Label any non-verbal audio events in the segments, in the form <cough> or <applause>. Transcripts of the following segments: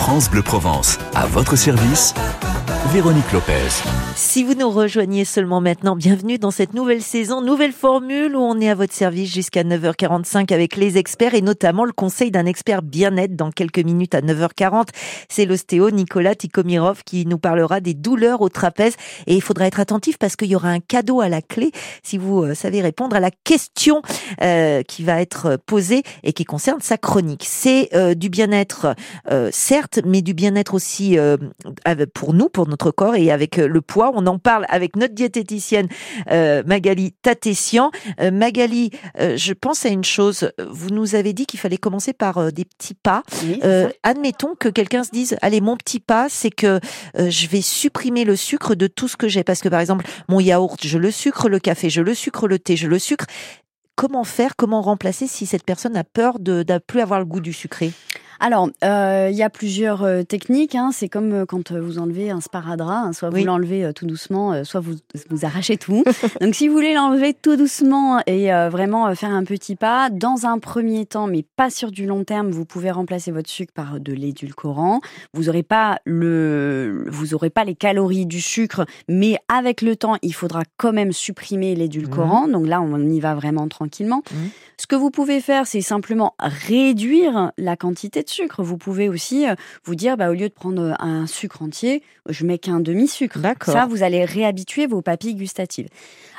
France Bleu Provence, à votre service, Véronique Lopez. Si vous nous rejoignez seulement maintenant, bienvenue dans cette nouvelle saison, nouvelle formule où on est à votre service jusqu'à 9h45 avec les experts et notamment le conseil d'un expert bien-être dans quelques minutes à 9h40. C'est l'ostéo Nicolas Tikomirov qui nous parlera des douleurs au trapèze et il faudra être attentif parce qu'il y aura un cadeau à la clé si vous euh, savez répondre à la question euh, qui va être posée et qui concerne sa chronique. C'est euh, du bien-être, euh, certes, mais du bien-être aussi euh, pour nous, pour notre corps et avec euh, le poids. On en parle avec notre diététicienne euh, Magali Tatessian. Euh, Magali, euh, je pense à une chose. Vous nous avez dit qu'il fallait commencer par des petits pas. Oui, admettons que quelqu'un se dise, allez, mon petit pas, c'est que je vais supprimer le sucre de tout ce que j'ai. Parce que par exemple, mon yaourt, je le sucre, le café, je le sucre, le thé, je le sucre. Comment faire, comment remplacer si cette personne a peur de ne plus avoir le goût du sucré? Alors, euh, il y a plusieurs euh, techniques. hein. C'est comme euh, quand euh, vous enlevez un sparadrap. hein. Soit vous l'enlevez euh, tout doucement, euh, soit vous, vous arrachez tout. <laughs> Donc, si vous voulez l'enlever tout doucement et euh, vraiment euh, faire un petit pas, dans un premier temps, mais pas sur du long terme, vous pouvez remplacer votre sucre par de l'édulcorant. Vous n'aurez pas le, vous aurez pas les calories du sucre, mais avec le temps, il faudra quand même supprimer l'édulcorant. Donc là, on y va vraiment tranquillement. Mhm. Ce que vous pouvez faire, c'est simplement réduire la quantité de sucre. Vous pouvez aussi euh, vous dire, bah, au lieu de prendre euh, un sucre entier, je mets qu'un demi-sucre. D'accord. Ça, vous allez réhabituer vos papilles gustatives.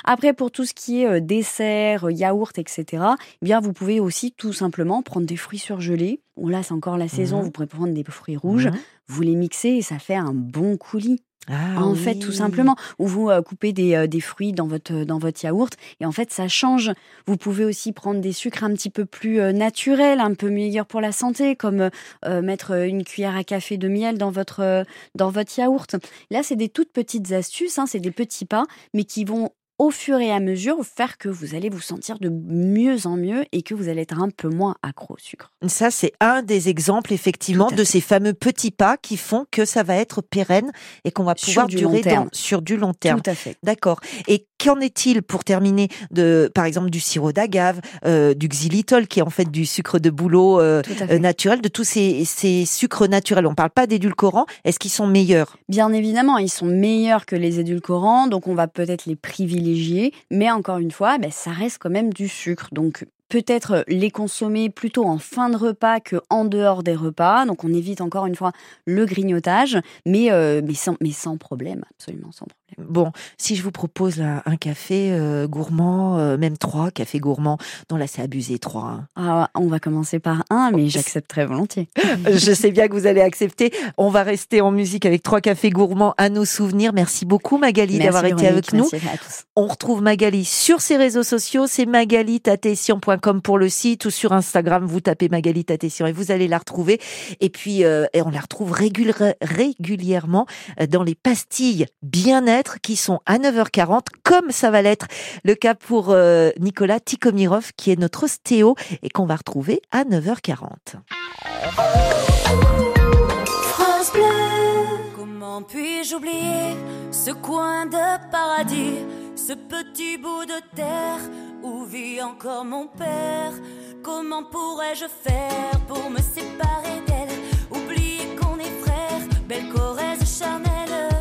Après, pour tout ce qui est euh, dessert, yaourt, etc., eh bien, vous pouvez aussi tout simplement prendre des fruits surgelés. Bon, là, c'est encore la saison. Mhm. Vous pourrez prendre des fruits rouges. Mhm. Vous les mixez et ça fait un bon coulis. Ah en fait, tout simplement. Ou vous euh, coupez des, euh, des fruits dans votre, dans votre yaourt et en fait, ça change. Vous pouvez aussi prendre des sucres un petit peu plus euh, naturels, un peu meilleurs pour la santé, comme euh, mettre une cuillère à café de miel dans votre, dans votre yaourt. Là, c'est des toutes petites astuces, hein, c'est des petits pas, mais qui vont au fur et à mesure faire que vous allez vous sentir de mieux en mieux et que vous allez être un peu moins accro au sucre. Ça, c'est un des exemples, effectivement, de fait. ces fameux petits pas qui font que ça va être pérenne et qu'on va Sur pouvoir du durer long terme. dans- sur du long terme. Tout à fait. D'accord. Et qu'en est-il pour terminer de, par exemple, du sirop d'agave, euh, du xylitol, qui est en fait du sucre de bouleau euh, euh, naturel, de tous ces, ces sucres naturels? On parle pas d'édulcorants. Est-ce qu'ils sont meilleurs? Bien évidemment, ils sont meilleurs que les édulcorants, donc on va peut-être les privilégier, mais encore une fois, ben, ça reste quand même du sucre. Donc peut-être les consommer plutôt en fin de repas que en dehors des repas. Donc on évite encore une fois le grignotage, mais, euh, mais, sans, mais sans problème, absolument sans problème. Bon, si je vous propose là, un café euh, gourmand, euh, même trois cafés gourmands, non là c'est abusé trois. hein. Ah, on va commencer par un, mais j'accepte très volontiers. <laughs> Je sais bien que vous allez accepter. On va rester en musique avec trois cafés gourmands à nos souvenirs. Merci beaucoup Magali d'avoir été avec nous. merci à tous. On retrouve Magali sur ses réseaux sociaux. C'est magalitatessian.com pour le site ou sur Instagram. Vous tapez Magali Tatessian et vous allez la retrouver. Et puis, euh, on la retrouve régul- régulièrement dans les pastilles bien-être qui sont à 9h40, comme ça va l'être le cas pour euh, Nicolas Tikomirov, qui est notre ostéo et qu'on va retrouver à 9h40. France Bleu. Comment puis-je oublier ce coin de paradis, ce petit bout de terre où vit encore mon père? Comment pourrais-je faire pour me séparer d'elle? Oublier qu'on est frères, belle Corrèze charnelle.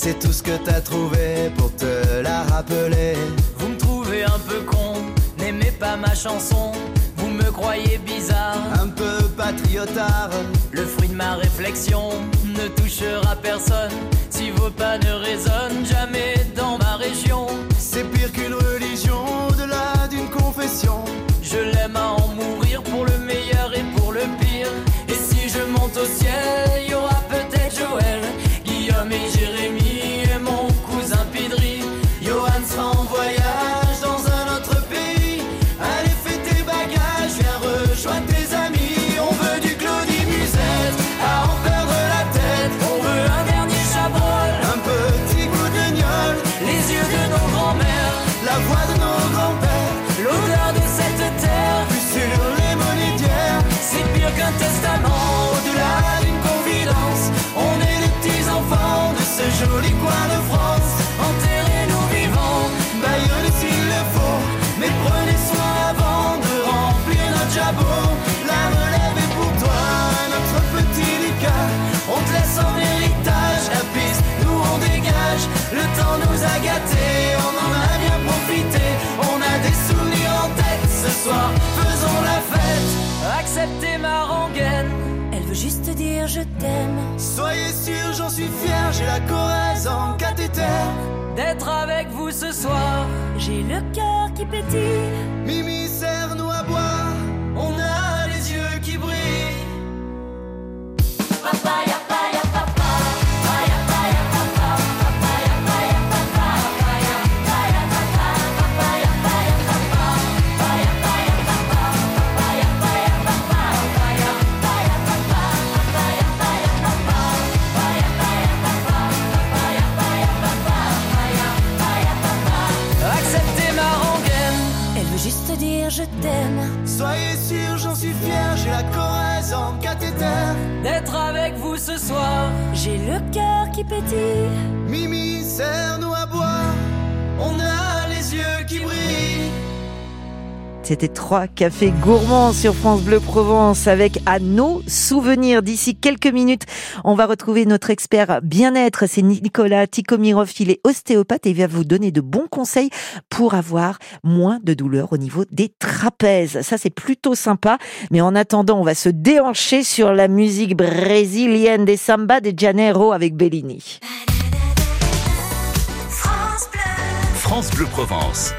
C'est tout ce que t'as trouvé pour te la rappeler. vous me trouvez un peu con, n'aimez pas ma chanson, vous me croyez bizarre. Un peu patriotard, Le fruit de ma réflexion ne touchera personne si vos pas ne résonnent jamais dans ma région. c'est pire qu'une religion, au-delà d'une confession. Je l'aime à en mourir pour le meilleur et pour le pire. Et si je monte au ciel, il y aura dire je t'aime. Soyez sûr, j'en suis fier, j'ai la Corrèze en cathéter. D'être avec vous ce soir. J'ai le cœur qui pétille. Mimi, trois cafés gourmands sur France Bleu Provence avec à nos souvenirs. D'ici quelques minutes, on va retrouver notre expert bien-être. C'est Nicolas Tikomirov. Il est ostéopathe et il va vous donner de bons conseils pour avoir moins de douleur au niveau des trapèzes. Ça, c'est plutôt sympa. Mais en attendant, on va se déhancher sur la musique brésilienne des samba de Janeiro avec Bellini. France Bleu, France Bleu Provence.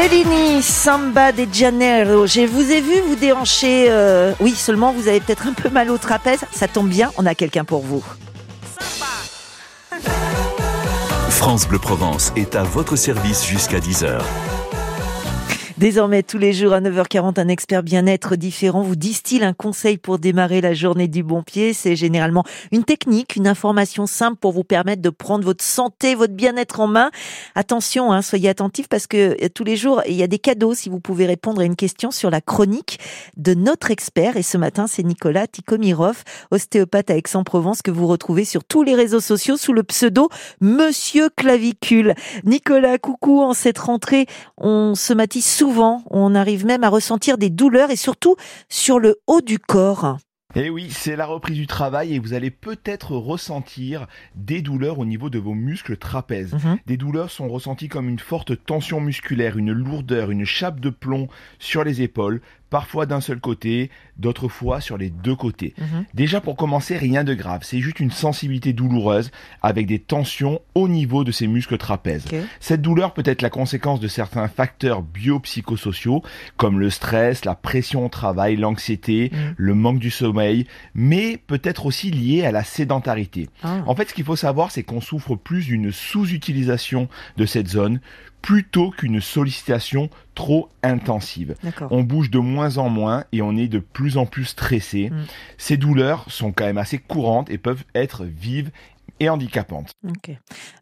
Bellini, Samba de Janeiro. Je vous ai vu vous déhancher. euh, Oui, seulement vous avez peut-être un peu mal au trapèze. Ça tombe bien, on a quelqu'un pour vous. France Bleu Provence est à votre service jusqu'à 10h. Désormais, tous les jours à 9h40, un expert bien-être différent vous distille un conseil pour démarrer la journée du bon pied. C'est généralement une technique, une information simple pour vous permettre de prendre votre santé, votre bien-être en main. Attention, hein, soyez attentifs parce que euh, tous les jours, il y a des cadeaux si vous pouvez répondre à une question sur la chronique de notre expert. Et ce matin, c'est Nicolas Tikomirov, ostéopathe à Aix-en-Provence, que vous retrouvez sur tous les réseaux sociaux sous le pseudo Monsieur Clavicule. Nicolas, coucou, en cette rentrée, on se matisse souvent, on arrive même à ressentir des douleurs et surtout sur le haut du corps. Et Eh oui, c'est la reprise du travail et vous allez peut-être ressentir des douleurs au niveau de vos muscles trapèzes. Mhm. Des douleurs sont ressenties comme une forte tension musculaire, une lourdeur, une chape de plomb sur les épaules, parfois d'un seul côté, d'autres fois sur les deux côtés. Mhm. Déjà pour commencer, rien de grave, c'est juste une sensibilité douloureuse avec des tensions au niveau de ces muscles trapèzes. Cette douleur peut être la conséquence de certains facteurs biopsychosociaux comme le stress, la pression au travail, l'anxiété, Mm. le manque du sommeil, mais peut être aussi liée à la sédentarité. Ah. En fait, ce qu'il faut savoir, c'est qu'on souffre plus d'une sous-utilisation de cette zone plutôt qu'une sollicitation trop intensive. On bouge de moins en moins et on est de plus en plus stressé. Mm. Ces douleurs sont quand même assez courantes et peuvent être vives et handicapantes. Ok.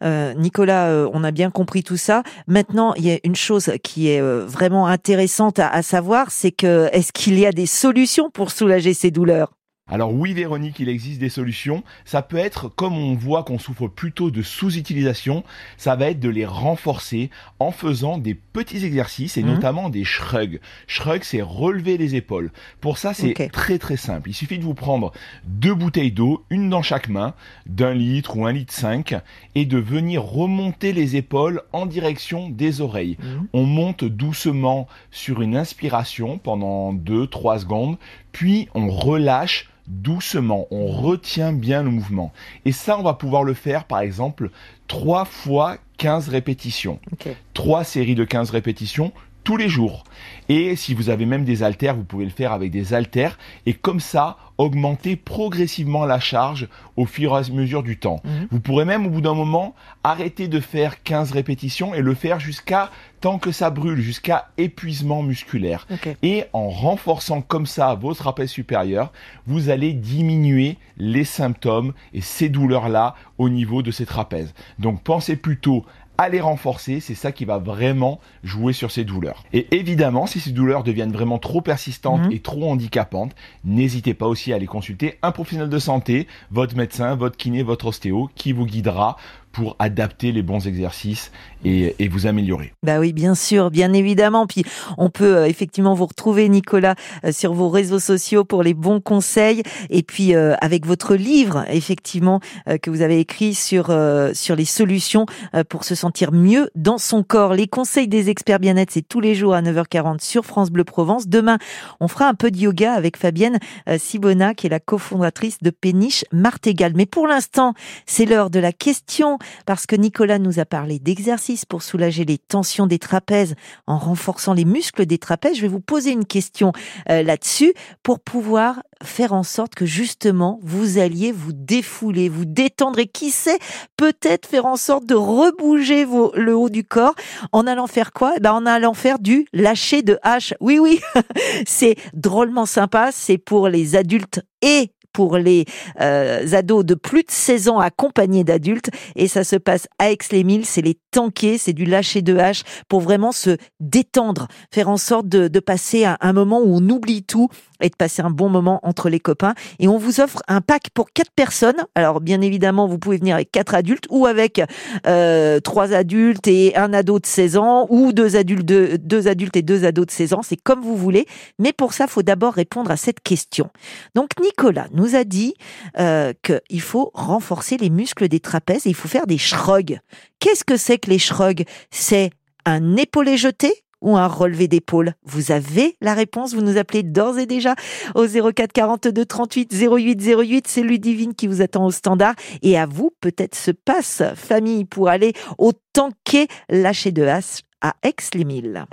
Euh, Nicolas, euh, on a bien compris tout ça. Maintenant, il y a une chose qui est euh, vraiment intéressante à, à savoir, c'est que est-ce qu'il y a des solutions pour soulager ces douleurs? Alors oui Véronique, il existe des solutions. Ça peut être, comme on voit qu'on souffre plutôt de sous-utilisation, ça va être de les renforcer en faisant des petits exercices et Mhm. notamment des shrugs. Shrug, c'est relever les épaules. Pour ça, c'est très très simple. Il suffit de vous prendre deux bouteilles d'eau, une dans chaque main, d'un litre ou un litre cinq, et de venir remonter les épaules en direction des oreilles. Mhm. On monte doucement sur une inspiration pendant 2-3 secondes, puis on relâche doucement, on retient bien le mouvement. Et ça, on va pouvoir le faire par exemple 3 fois 15 répétitions. Ok. 3 séries de 15 répétitions tous les jours. Et si vous avez même des haltères, vous pouvez le faire avec des haltères et comme ça augmenter progressivement la charge au fur et à mesure du temps. Mhm. Vous pourrez même au bout d'un moment arrêter de faire 15 répétitions et le faire jusqu'à tant que ça brûle, jusqu'à épuisement musculaire. Et en renforçant comme ça votre trapèze supérieur, vous allez diminuer les symptômes et ces douleurs-là au niveau de ces trapèzes. Donc pensez plutôt à les renforcer, c'est ça qui va vraiment jouer sur ces douleurs. Et évidemment, si ces douleurs deviennent vraiment trop persistantes Mhm. et trop handicapantes, n'hésitez pas aussi à aller consulter un professionnel de santé, votre médecin, votre kiné, votre ostéo, qui vous guidera pour adapter les bons exercices et, et vous améliorer. Bah oui, bien sûr, bien évidemment. Puis on peut euh, effectivement vous retrouver, Nicolas, euh, sur vos réseaux sociaux pour les bons conseils. Et puis euh, avec votre livre, effectivement, que vous avez écrit sur sur les solutions pour se sentir mieux dans son corps. Les conseils des experts bien-être, c'est tous les jours à 9h40 sur France Bleu Provence. Demain, on fera un peu de yoga avec Fabienne Sibona, qui est la cofondatrice de Péniche Martégal. Mais pour l'instant, c'est l'heure de la question parce que Nicolas nous a parlé d'exercices pour soulager les tensions des trapèzes en renforçant les muscles des trapèzes. Je vais vous poser une question euh, là-dessus pour pouvoir faire en sorte que justement vous alliez vous défouler, vous détendre et qui sait peut-être faire en sorte de rebouger le haut du corps en allant faire quoi? Eh ben en allant faire du lâcher de hache. Oui oui, <laughs> c'est drôlement sympa, c'est pour les adultes et pour les euh, ados de plus de 16 ans accompagnés d'adultes. Et ça se passe à Aix-les-Milles, c'est les tanker, c'est du lâcher de hache pour vraiment se détendre, faire en sorte de, de passer un, un moment où on oublie tout et de passer un bon moment entre les copains. Et on vous offre un pack pour quatre personnes. Alors bien évidemment, vous pouvez venir avec quatre adultes ou avec euh, trois adultes et un ado de 16 ans ou deux adultes, de, deux adultes et deux ados de 16 ans. C'est comme vous voulez. Mais pour ça, faut d'abord répondre à cette question. Donc Nicolas nous a dit euh, qu'il faut renforcer les muscles des trapèzes et il faut faire des shrugs. Qu'est-ce que c'est que les shrugs? C'est un épaulé jeté? Ou un relevé d'épaule. Vous avez la réponse, vous nous appelez d'ores et déjà au 04 42 38 08 08, c'est Ludivine qui vous attend au standard. Et à vous peut-être se passe famille pour aller au tanquet. Lâcher de hache à Aix-les-Milles.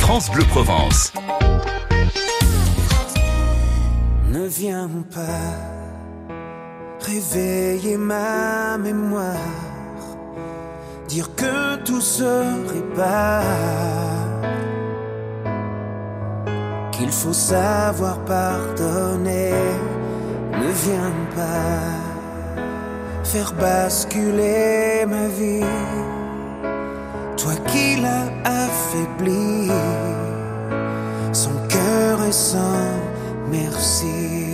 France Bleu Provence. Ne viens pas réveiller ma mémoire, dire que tout se répare, qu'il faut savoir pardonner. Ne viens pas faire basculer ma vie, toi qui l'as affaibli, son cœur est sans merci.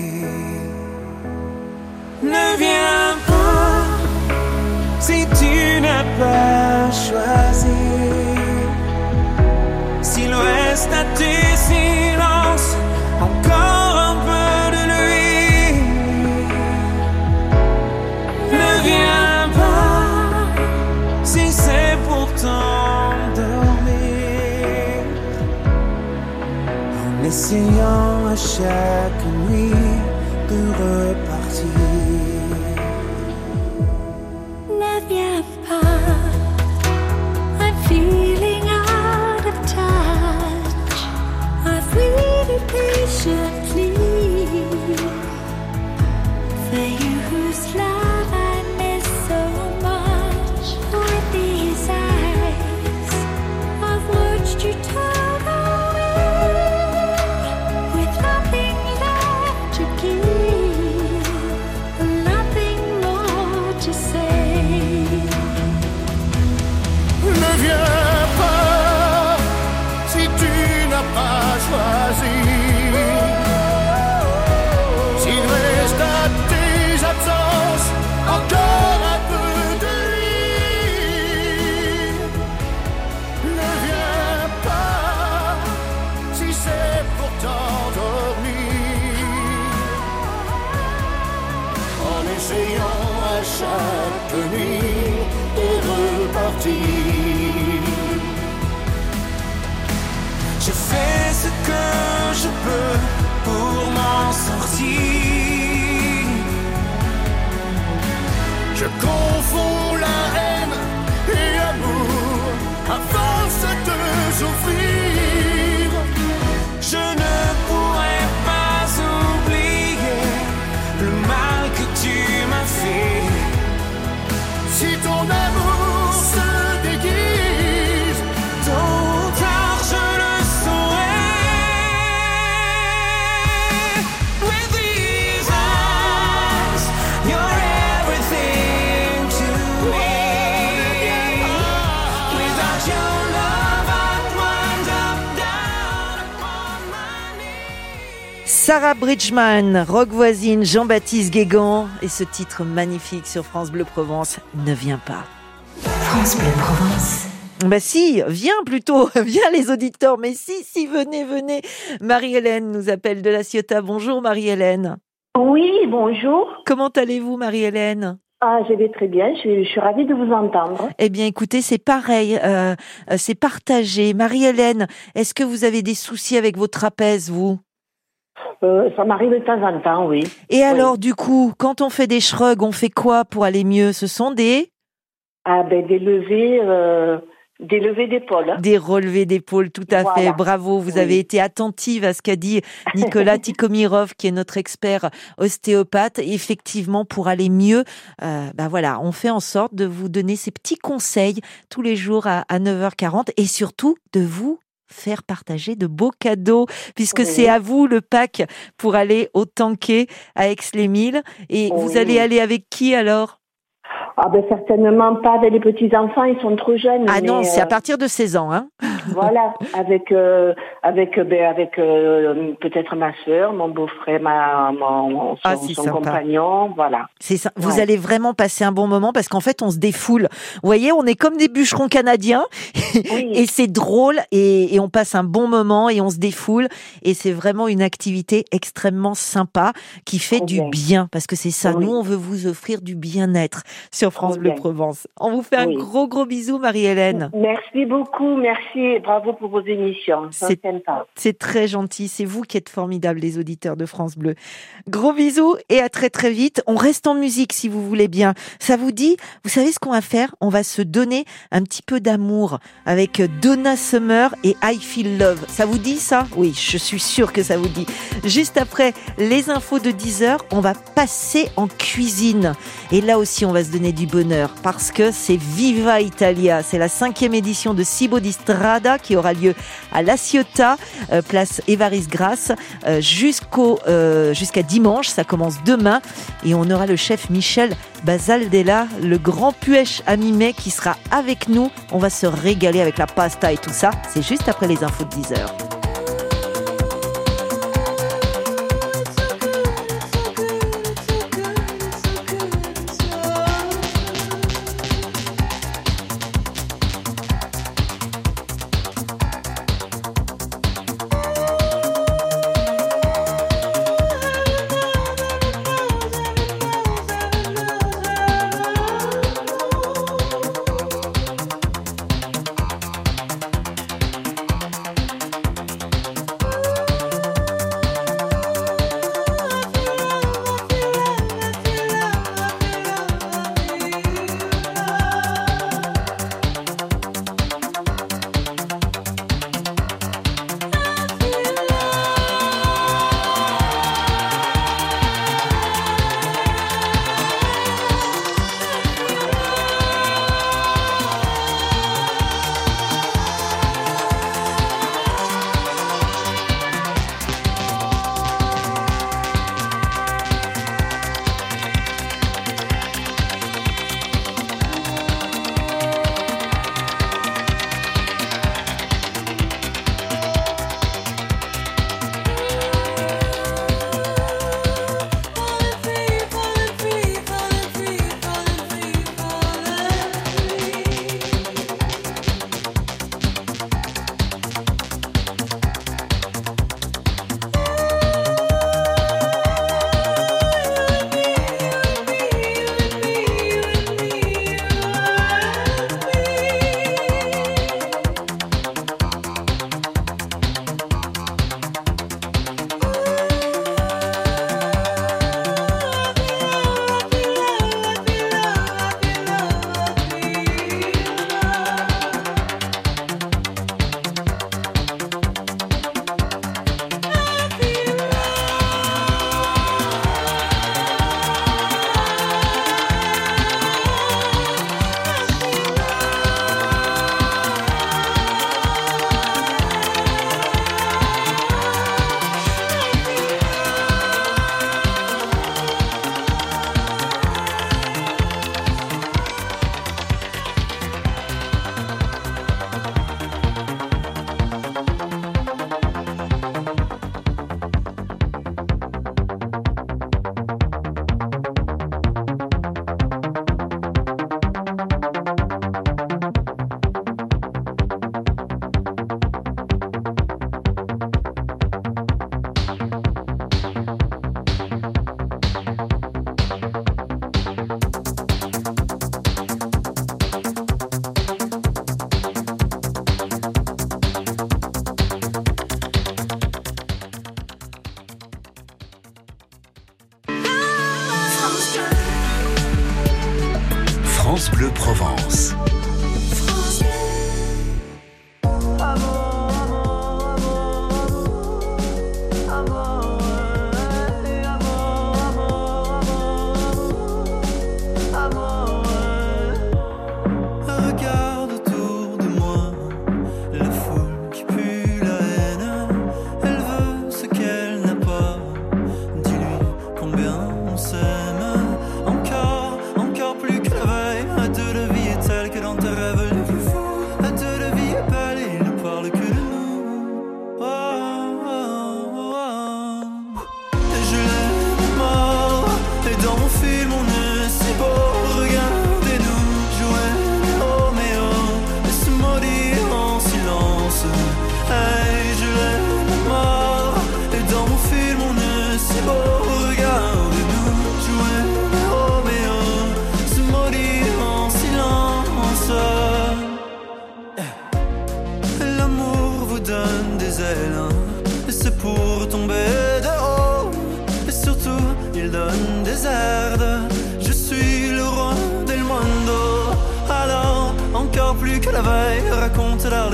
Essayant à chaque nuit de Sarah Bridgman, Rock Voisine, Jean-Baptiste Guégan et ce titre magnifique sur France Bleu Provence ne vient pas. France Bleu Provence. Bah si, viens plutôt, <laughs> viens les auditeurs, mais si, si, venez, venez. Marie-Hélène nous appelle de la Ciotat. Bonjour Marie-Hélène. Oui, bonjour. Comment allez-vous Marie-Hélène? Ah, je vais très bien. Je, suis- je suis ravie de vous entendre. Eh bien écoutez, c'est pareil, euh, euh, c'est partagé. Marie-Hélène, est-ce que vous avez des soucis avec vos trapèzes, vous? Euh, ça m'arrive de temps en temps, oui. Et alors du coup, quand on fait des shrugs, on fait quoi pour aller mieux? Ce sont des... Ah, ben, des levées, euh, des levées d'épaule. Des relevés d'épaule, tout à fait. Bravo, vous Oui. avez été attentive à ce qu'a dit <laughs> Nicolas Tikomirov, qui est notre expert ostéopathe. Effectivement, pour aller mieux, euh, bah voilà, on fait en sorte de vous donner ces petits conseils tous les jours à, à 9h40 et surtout de vous faire partager de beaux cadeaux puisque Oui. c'est à vous le pack pour aller au Tanquet à Aix-les-Milles. Et vous allez aller avec qui alors? Ah, ben, certainement pas avec les petits-enfants, ils sont trop jeunes. Ah non, c'est à euh, partir de 16 ans hein. <laughs> Voilà, avec, euh, avec, euh, ben, avec euh, peut-être ma soeur, mon beau-frère, ma, mon, son, Ah, son compagnon, voilà. C'est ça. Vous allez vraiment passer un bon moment parce qu'en fait, on se défoule. Vous voyez, on est comme des bûcherons canadiens <laughs> Oui. et c'est drôle et, et on passe un bon moment et on se défoule et c'est vraiment une activité extrêmement sympa qui fait du bien. bien parce que c'est ça. Oui. Nous, on veut vous offrir du bien-être sur France Bleu. Provence. On vous fait un gros gros bisou, Marie-Hélène. Merci beaucoup, merci et bravo pour vos émissions. C'est-. C'est très gentil. C'est vous qui êtes formidables, les auditeurs de France Bleu. Gros bisous et à très très vite. On reste en musique si vous voulez bien. Ça vous dit Vous savez ce qu'on va faire? On va se donner un petit peu d'amour avec Donna Summer et I Feel Love. Ça vous dit ça? Oui, je suis sûre que ça vous dit. Juste après les infos de 10h, on va passer en cuisine. Et là aussi, on va se donner du bonheur parce que c'est Viva Italia. C'est la cinquième édition de Cibo di Strada qui aura lieu à La Ciotat, euh, place Évariste Grasse, euh, jusqu'au euh, jusqu'à dimanche. Ça commence demain et on aura le chef Michel Basaldella, le grand puèche à mi-mai qui sera avec nous. On va se régaler avec la pasta et tout ça. C'est juste après les infos de 10 heures.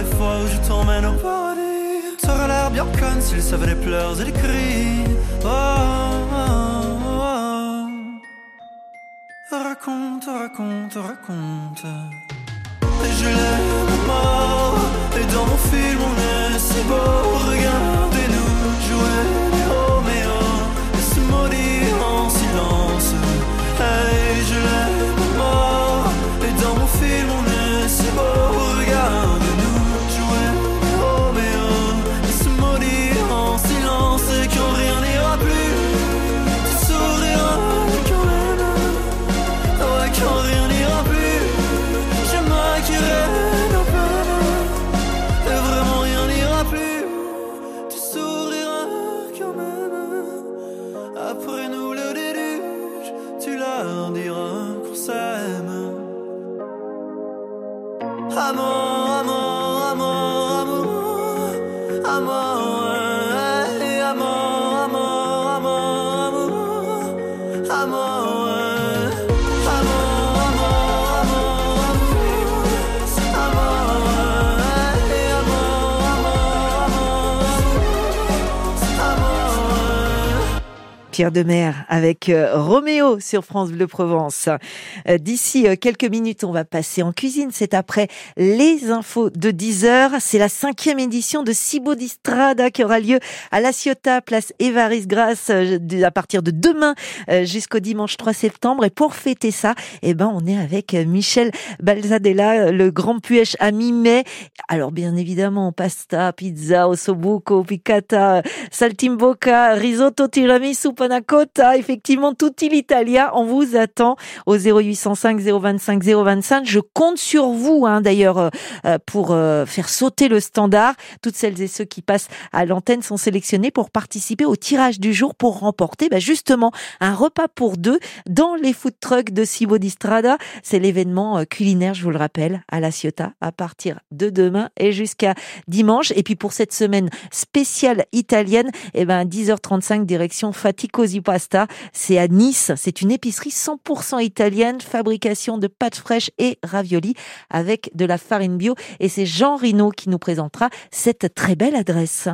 Les fois où je t'emmène au paradis. T'aurais l'air bien conne s'il savait les pleurs et les cris. Oh, oh, oh. Raconte, raconte, raconte. Et je l'aime mort. Et dans mon film, on est si beau. Regardez-nous jouer Après nous le déluge, tu leur diras qu'on s'aime. Amour, Pierre Demer avec euh, Roméo sur France Bleu Provence. Euh, D'ici euh, quelques minutes, on va passer en cuisine. C'est après les infos de 10 heures. C'est la cinquième édition de Cibo d'Istrada qui aura lieu à La Ciotat, place Évariste Grasse, de- à partir de demain jusqu'au dimanche 3 septembre. Et pour fêter ça, eh ben, on est avec Michel Balzadella, le grand puèche à mi-mai. Alors, bien évidemment, pasta, pizza, ossobuco, piccata, saltimbocca, risotto, tiramisu, panna cotta, effectivement, tutti l'Italia. On vous attend au 0805 025 025. Je compte sur vous, hein, d'ailleurs, euh, euh, pour euh, faire sauter le standard. Toutes celles et ceux qui passent à l'antenne sont sélectionnés pour participer au tirage du jour pour remporter bah, justement un repas pour deux dans les food trucks de Cibo di Strada. C'est l'événement euh, culinaire, je vous le rappelle, à La Ciotat à partir de demain et jusqu'à dimanche. Et puis pour cette semaine spéciale italienne, eh ben 10h35 direction Faticosi Pasta. C'est à Nice. C'est une épicerie 100% italienne, fabrication de pâtes fraîches et raviolis avec de la farine bio. Et c'est Jean Rino qui nous présentera cette très belle adresse.